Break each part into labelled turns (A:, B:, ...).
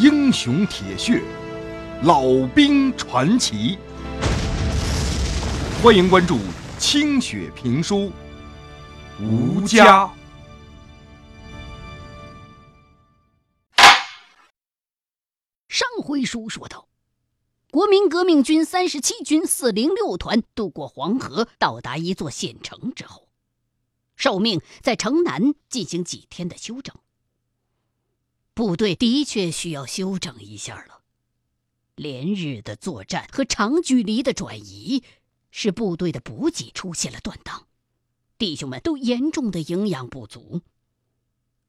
A: 英雄铁血，老兵传奇。欢迎关注清雪评书《吴家》。
B: 上回书说到，国民革命军三十七军四零六团渡过黄河，到达一座县城之后，受命在城南进行几天的休整。部队的确需要休整一下了。连日的作战和长距离的转移，使部队的补给出现了断档，弟兄们都严重的营养不足。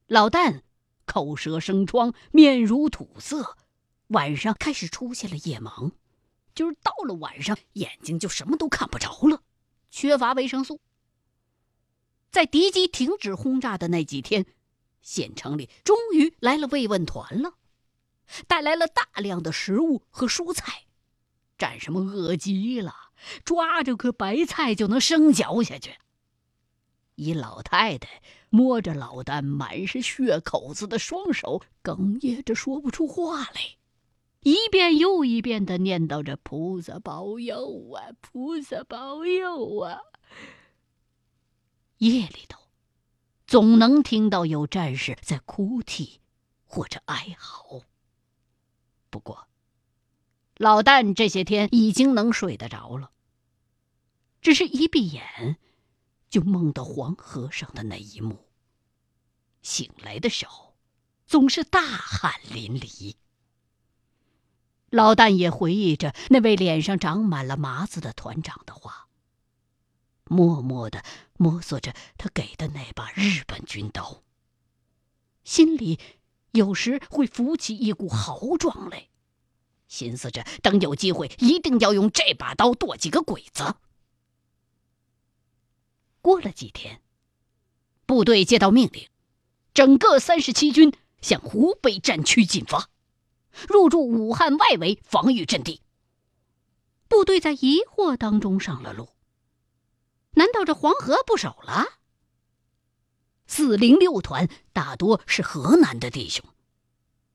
B: 老旦口舌生疮，面如土色，晚上开始出现了夜盲，就是到了晚上眼睛就什么都看不着了，缺乏维生素。在敌机停止轰炸的那几天。县城里终于来了慰问团了，带来了大量的食物和蔬菜，战什么饿极了，抓着颗白菜就能生嚼下去。一老太太摸着老丹满是血口子的双手，哽咽着说不出话来，一遍又一遍的念叨着“菩萨保佑啊，菩萨保佑啊”。夜里头。总能听到有战士在哭泣，或者哀嚎。不过，老旦这些天已经能睡得着了，只是一闭眼，就梦到黄河上的那一幕。醒来的时候，总是大汗淋漓。老旦也回忆着那位脸上长满了麻子的团长的话。默默的摸索着他给的那把日本军刀，心里有时会浮起一股豪壮来，寻思着等有机会一定要用这把刀剁几个鬼子。过了几天，部队接到命令，整个三十七军向湖北战区进发，入驻武汉外围防御阵地。部队在疑惑当中上了路。难道这黄河不守了？四零六团大多是河南的弟兄，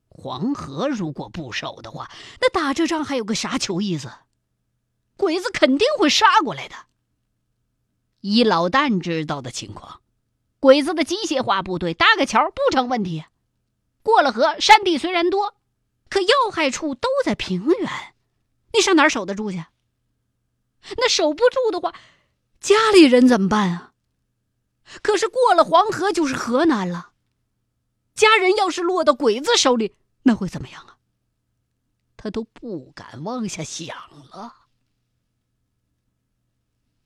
B: 黄河如果不守的话，那打这仗还有个啥球意思？鬼子肯定会杀过来的。以老旦知道的情况，鬼子的机械化部队搭个桥不成问题。过了河，山地虽然多，可要害处都在平原，你上哪儿守得住去？那守不住的话。家里人怎么办啊？可是过了黄河就是河南了。家人要是落到鬼子手里，那会怎么样啊？他都不敢往下想了。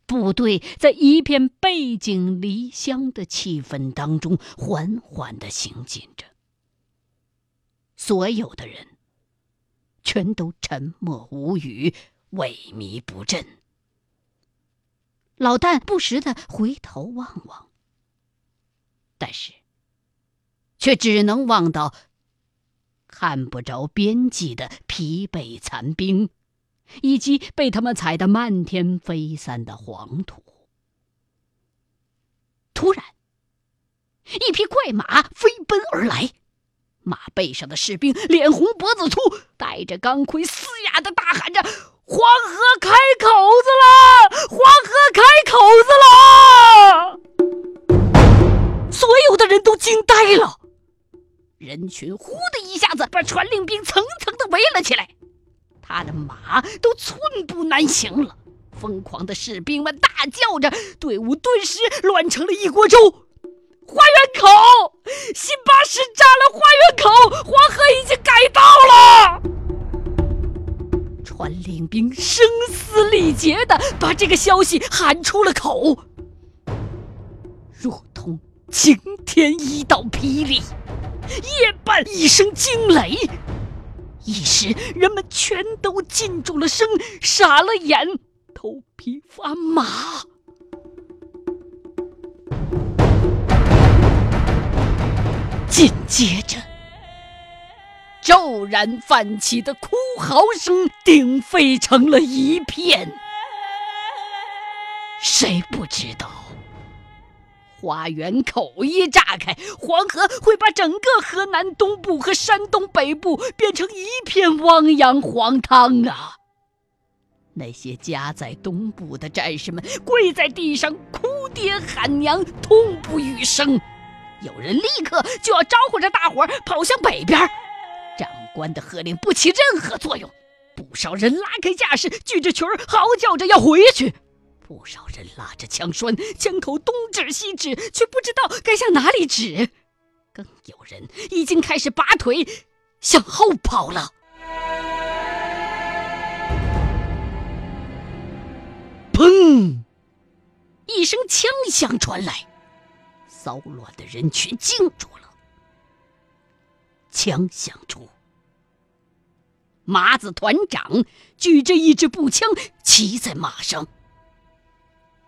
B: 部队在一片背井离乡的气氛当中缓缓的行进着，所有的人全都沉默无语，萎靡不振。老旦不时的回头望望，但是却只能望到看不着边际的疲惫残兵，以及被他们踩得漫天飞散的黄土。突然，一匹快马飞奔而来，马背上的士兵脸红脖子粗，带着钢盔，嘶哑的大喊着。黄河开口子了！黄开口子了！所有的人都惊呆了，人群呼的一下子把传令兵层层的围了起来，他的马都寸步难行了。疯狂的士兵们大叫着，队伍顿时乱成了一锅粥。花园口，新巴士炸了！花园口，黄河已经改道了。传令兵声嘶力竭的把这个消息喊出了口，如同晴天一道霹雳，夜半一声惊雷，一时人们全都禁住了声，傻了眼，头皮发麻。紧接着。骤然泛起的哭嚎声，鼎沸成了一片。谁不知道花园口一炸开，黄河会把整个河南东部和山东北部变成一片汪洋黄汤啊！那些家在东部的战士们跪在地上，哭爹喊娘，痛不欲生。有人立刻就要招呼着大伙儿跑向北边，儿官的喝令不起任何作用。不少人拉开架势，举着群儿，嚎叫着要回去。不少人拉着枪栓，枪口东指西指，却不知道该向哪里指。更有人已经开始拔腿向后跑了。砰！一声枪响传来，骚乱的人群静住了。枪响处，麻子团长举着一支步枪，骑在马上。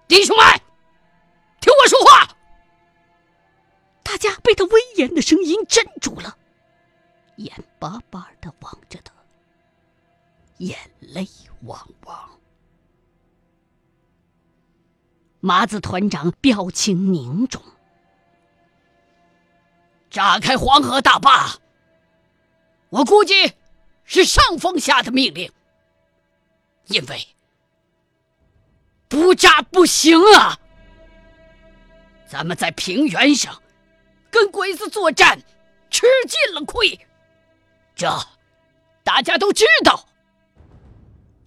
B: 弟兄们，听我说话！大家被他威严的声音镇住了，眼巴巴的望着他，眼泪汪汪。麻子团长表情凝重：“炸开黄河大坝，我估计是上峰下的命令，因为……”不炸不行啊！咱们在平原上跟鬼子作战，吃尽了亏，这大家都知道。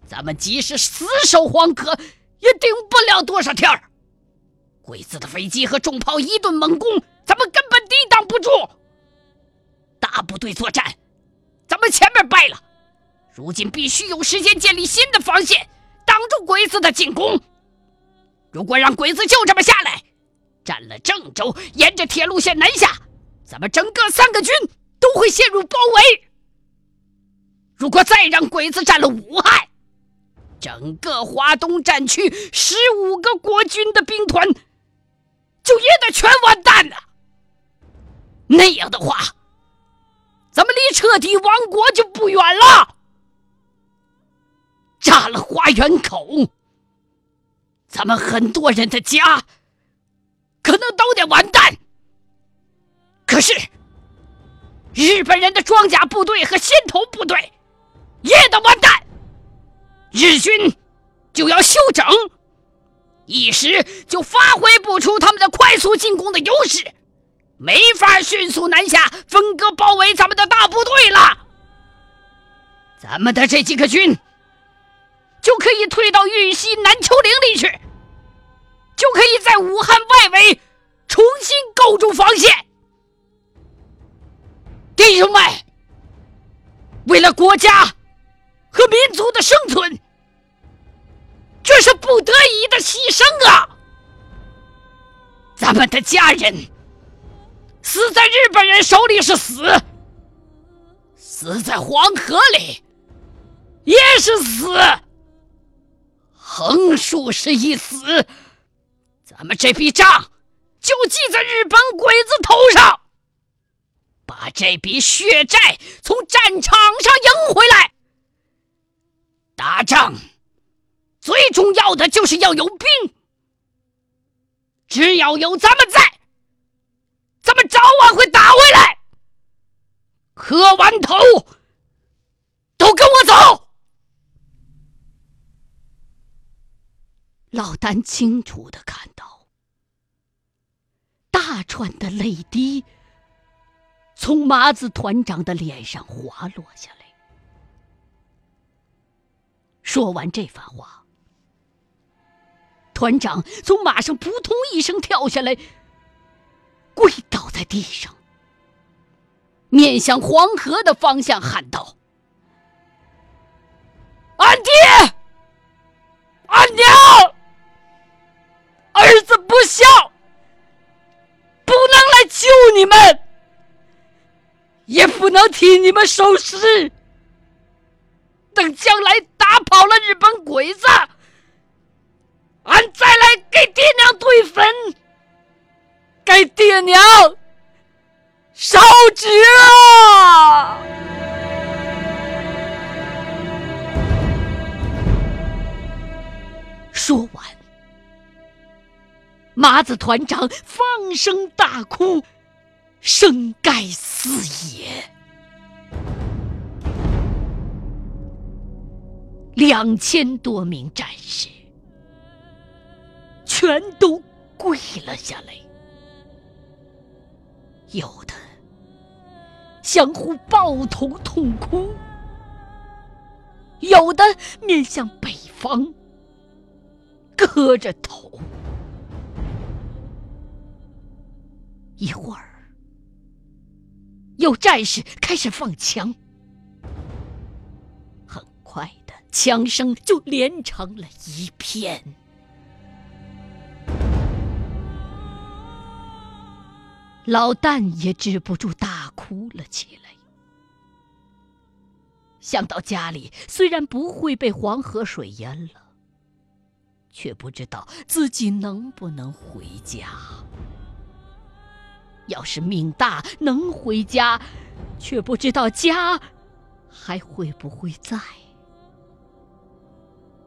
B: 咱们即使死守黄河，也顶不了多少天儿。鬼子的飞机和重炮一顿猛攻，咱们根本抵挡不住。大部队作战，们前面败了，如今必须有时间建立新的防线，挡住鬼子的进攻。如果让鬼子就这么下来，占了郑州，沿着铁路线南下，咱们整个三个军都会陷入包围。如果再让鬼子占了武汉，整个华东战区十五个国军的兵团就也得全完蛋了。那样的话，咱们离彻底亡国就不远了。炸了花园口。咱们很多人的家可能都得完蛋，可是日本人的装甲部队和先头部队也得完蛋，日军就要休整，一时就发挥不出他们的快速进攻的优势，没法迅速南下分割包围咱们的大部队了。咱们的这几个军。就可以退到豫西南丘陵里去，就可以在武汉外围重新构筑防线。弟兄们，为了国家和民族的生存，这是不得已的牺牲啊！咱们的家人死在日本人手里是死，死在黄河里也是死。横竖是一死，咱们这笔账就记在日本鬼子头上。把这笔血债从战场上赢回来。打仗最重要的就是要有兵，只要有咱们在，早晚会打回来。磕完头，都跟我走。老丹清楚的看到，大串的泪滴从麻子团长的脸上滑落下来。说完这番话，团长从马上扑通一声跳下来，跪倒在地上，面向黄河的方向喊道：“俺爹，俺娘！”儿子不孝，不能来救你们，也不能替你们收尸。等将来打跑了日本鬼子，俺再来给爹娘堆坟，为爹娘烧纸啊！说完。麻子团长放声大哭，声盖四野。两千多名战士全都跪了下来，有的相互抱头痛哭，有的面向北方，磕着头。一会儿，有战士开始放枪，很快的。枪声就连成了一片，老旦也止不住大哭了起来。想到家里虽然不会被黄河水淹了，却不知道自己能不能回家。要是命大能回家，却不知道家还会不会在。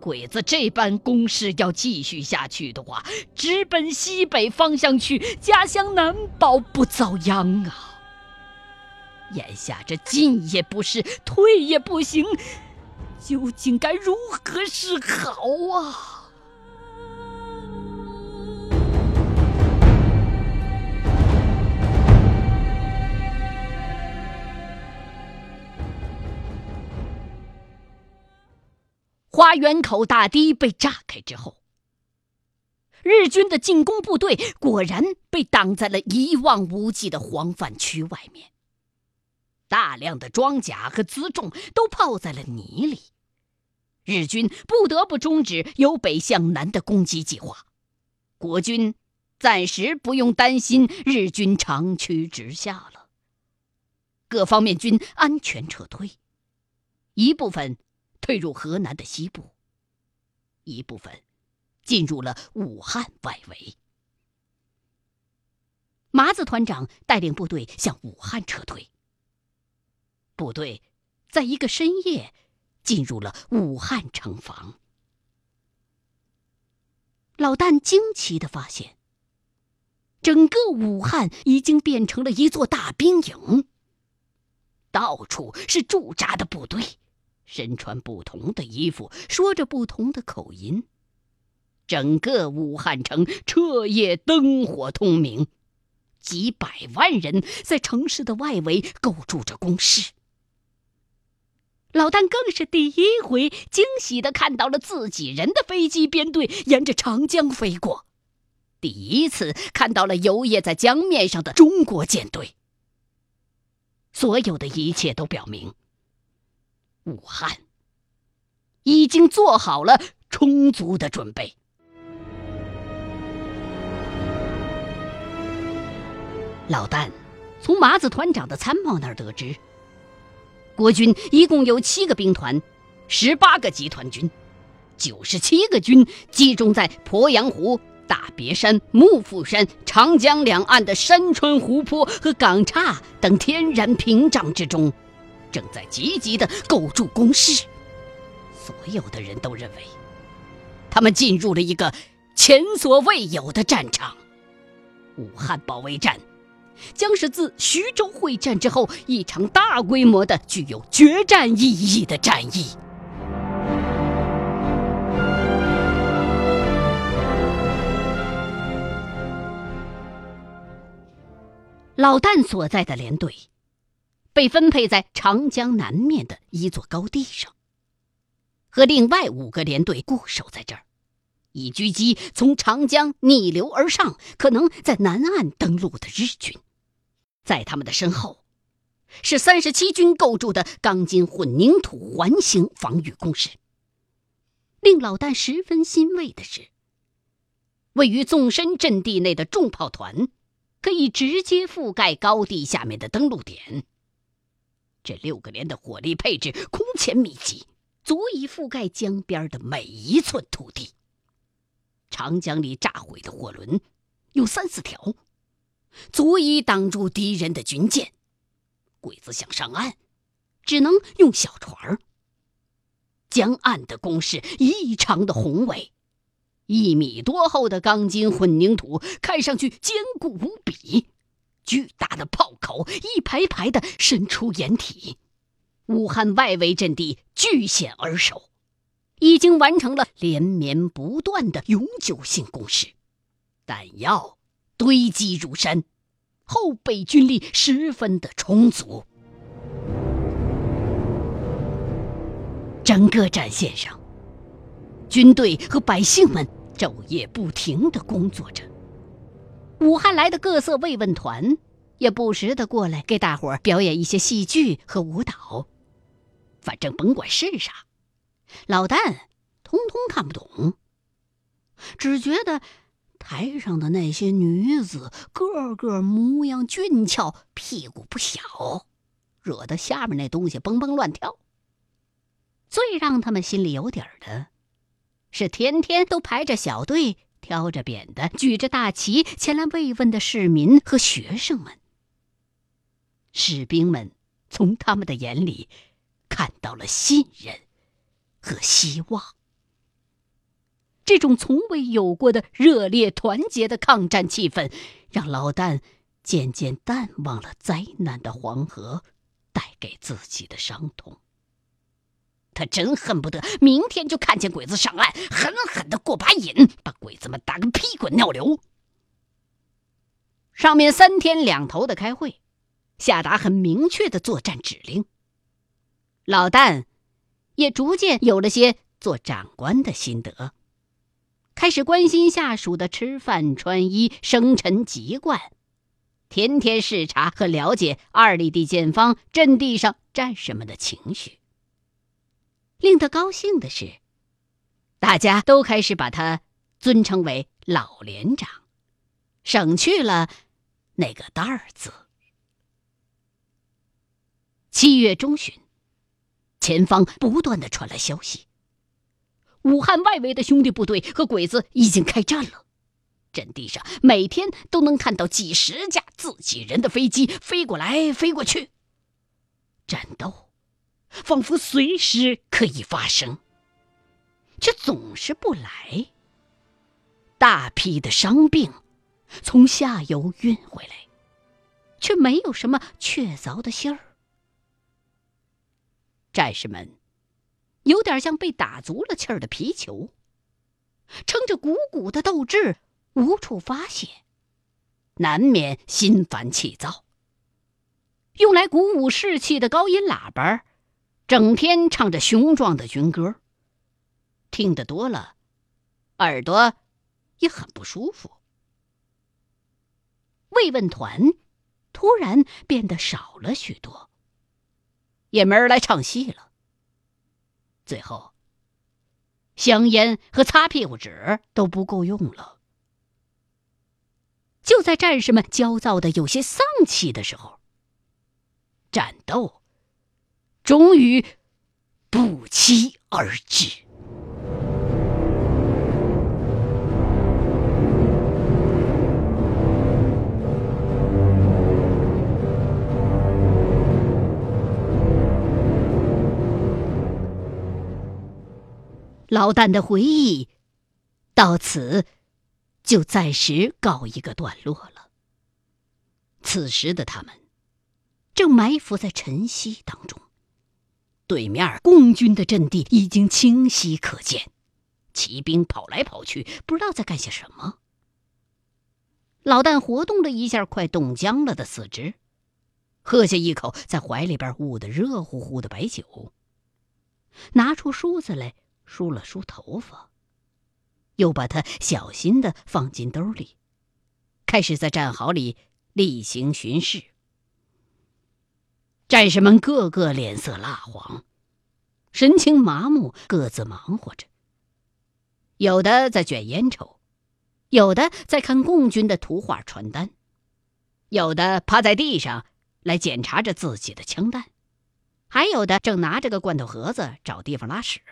B: 鬼子这般攻势要继续下去的话，直奔西北方向去，家乡难保不遭殃啊！眼下这进也不是，退也不行，究竟该如何是好啊？花园口大堤被炸开之后，日军的进攻部队果然被挡在了一望无际的黄泛区外面。大量的装甲和辎重都泡在了泥里，日军不得不终止由北向南的攻击计划。国军暂时不用担心日军长驱直下了，各方面军安全撤退，一部分。退入河南的西部，一部分进入了武汉外围。麻子团长带领部队向武汉撤退。部队在一个深夜进入了武汉城防。老旦惊奇的发现，整个武汉已经变成了一座大兵营，到处是驻扎的部队。身穿不同的衣服，说着不同的口音。整个武汉城彻夜灯火通明，几百万人在城市的外围构筑着工事。老旦更是第一回惊喜的看到了自己人的飞机编队沿着长江飞过，第一次看到了游曳在江面上的中国舰队。所有的一切都表明。武汉已经做好了充足的准备。老旦从麻子团长的参谋那儿得知，国军一共有七个兵团，十八个集团军，九十七个军集中在鄱阳湖、大别山、幕阜山、长江两岸的山川湖泊和港岔等天然屏障之中。正在积极的构筑工事，所有的人都认为，他们进入了一个前所未有的战场。武汉保卫战将是自徐州会战之后一场大规模的、具有决战意义的战役。老旦所在的连队。被分配在长江南面的一座高地上，和另外五个连队固守在这儿，以狙击从长江逆流而上、可能在南岸登陆的日军。在他们的身后，是三十七军构筑的钢筋混凝土环形防御工事。令老旦十分欣慰的是，位于纵深阵地内的重炮团，可以直接覆盖高地下面的登陆点。这六个连的火力配置空前密集，足以覆盖江边的每一寸土地。长江里炸毁的货轮有三四条，足以挡住敌人的军舰。鬼子想上岸，只能用小船儿。江岸的攻势异常的宏伟，一米多厚的钢筋混凝土，看上去坚固无比。巨大的炮口一排排的伸出掩体，武汉外围阵地据险而守，已经完成了连绵不断的永久性攻势，弹药堆积如山，后备军力十分的充足。整个战线上，军队和百姓们昼夜不停的工作着。武汉来的各色慰问团也不时的过来给大伙儿表演一些戏剧和舞蹈，反正甭管是啥，老旦通通看不懂，只觉得台上的那些女子个个模样俊俏，屁股不小，惹得下面那东西蹦蹦乱跳。最让他们心里有底儿的，是天天都排着小队。挑着扁担，举着大旗前来慰问的市民和学生们，士兵们从他们的眼里看到了信任和希望。这种从未有过的热烈团结的抗战气氛，让老旦渐渐淡忘了灾难的黄河带给自己的伤痛。他真恨不得明天就看见鬼子上岸，狠狠的过把瘾，把鬼子们打个屁滚尿流。上面三天两头的开会，下达很明确的作战指令。老旦也逐渐有了些做长官的心得，开始关心下属的吃饭穿衣、生辰籍贯，天天视察和了解二里地建方阵地上战士们的情绪。令他高兴的是，大家都开始把他尊称为老连长，省去了那个“蛋儿”字。七月中旬，前方不断的传来消息，武汉外围的兄弟部队和鬼子已经开战了，阵地上每天都能看到几十架自己人的飞机飞过来飞过去，战斗。仿佛随时可以发生，却总是不来。大批的伤病从下游运回来，却没有什么确凿的信儿。战士们有点像被打足了气儿的皮球，撑着鼓鼓的斗志，无处发泄，难免心烦气躁。用来鼓舞士气的高音喇叭。整天唱着雄壮的军歌，听得多了，耳朵也很不舒服。慰问团突然变得少了许多，也没人来唱戏了。最后，香烟和擦屁股纸都不够用了。就在战士们焦躁的有些丧气的时候，战斗。终于不期而至。老旦的回忆到此就暂时告一个段落了。此时的他们正埋伏在晨曦当中。对面共军的阵地已经清晰可见，骑兵跑来跑去，不知道在干些什么。老旦活动了一下快冻僵了的四肢，喝下一口在怀里边捂得热乎乎的白酒，拿出梳子来梳了梳头发，又把它小心的放进兜里，开始在战壕里例行巡视。战士们个个脸色蜡黄，神情麻木，各自忙活着。有的在卷烟抽，有的在看共军的图画传单，有的趴在地上来检查着自己的枪弹，还有的正拿着个罐头盒子找地方拉屎。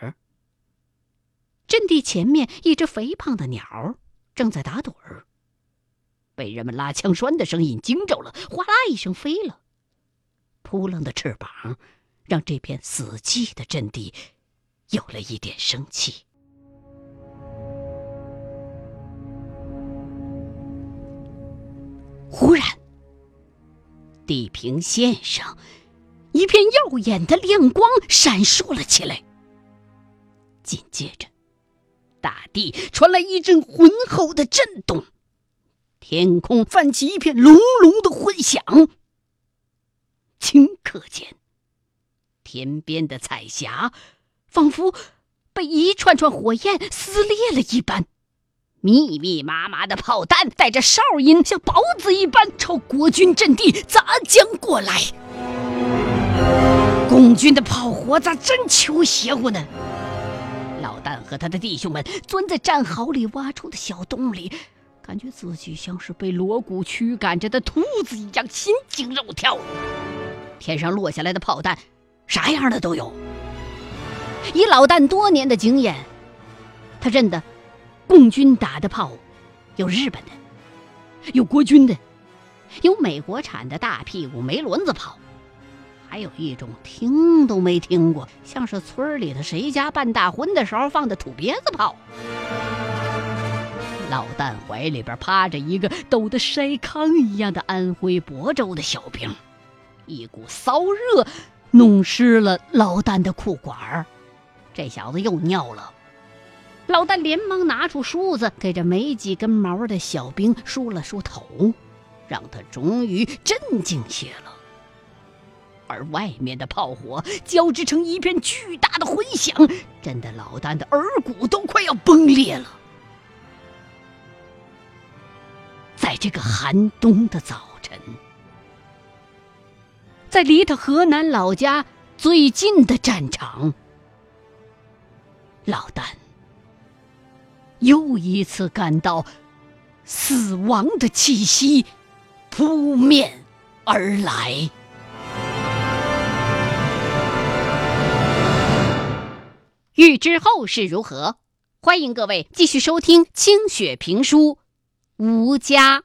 B: 阵地前面，一只肥胖的鸟正在打盹儿，被人们拉枪栓的声音惊着了，哗啦一声飞了。扑棱的翅膀让这片死寂的阵地有了一点生气。忽然地平线上一片耀眼的亮光闪烁了起来。紧接着大地传来一阵浑厚的震动天空泛起一片隆隆的混响。顷刻间，天边的彩霞仿佛被一串串火焰撕裂了一般。密密麻麻的炮弹带着哨音，像雹子一般朝国军阵地砸将过来。共军的炮火咋真求邪乎呢？老旦和他的弟兄们钻在战壕里挖出的小洞里，感觉自己像是被锣鼓驱赶着的兔子一样，心惊肉跳。天上落下来的炮弹，啥样的都有。以老旦多年的经验，他认得。共军打的炮，有日本的，有国军的，有美国产的大屁股没轮子炮，还有一种听都没听过，像是村里的谁家办大婚的时候放的土鳖子炮。老旦怀里边趴着一个抖得筛糠一样的安徽亳州的小兵，一股骚热弄湿了老旦的裤管儿，这小子又尿了。老旦连忙拿出梳子，给这没几根毛的小兵梳了梳头，让他终于镇静些了。而外面的炮火交织成一片巨大的混响，震得老旦的耳骨都快要崩裂了。在这个寒冬的早晨，在离他河南老家最近的战场，老旦。又一次感到死亡的气息扑面而来。欲知后事如何，欢迎各位继续收听清雪评书《吴家》。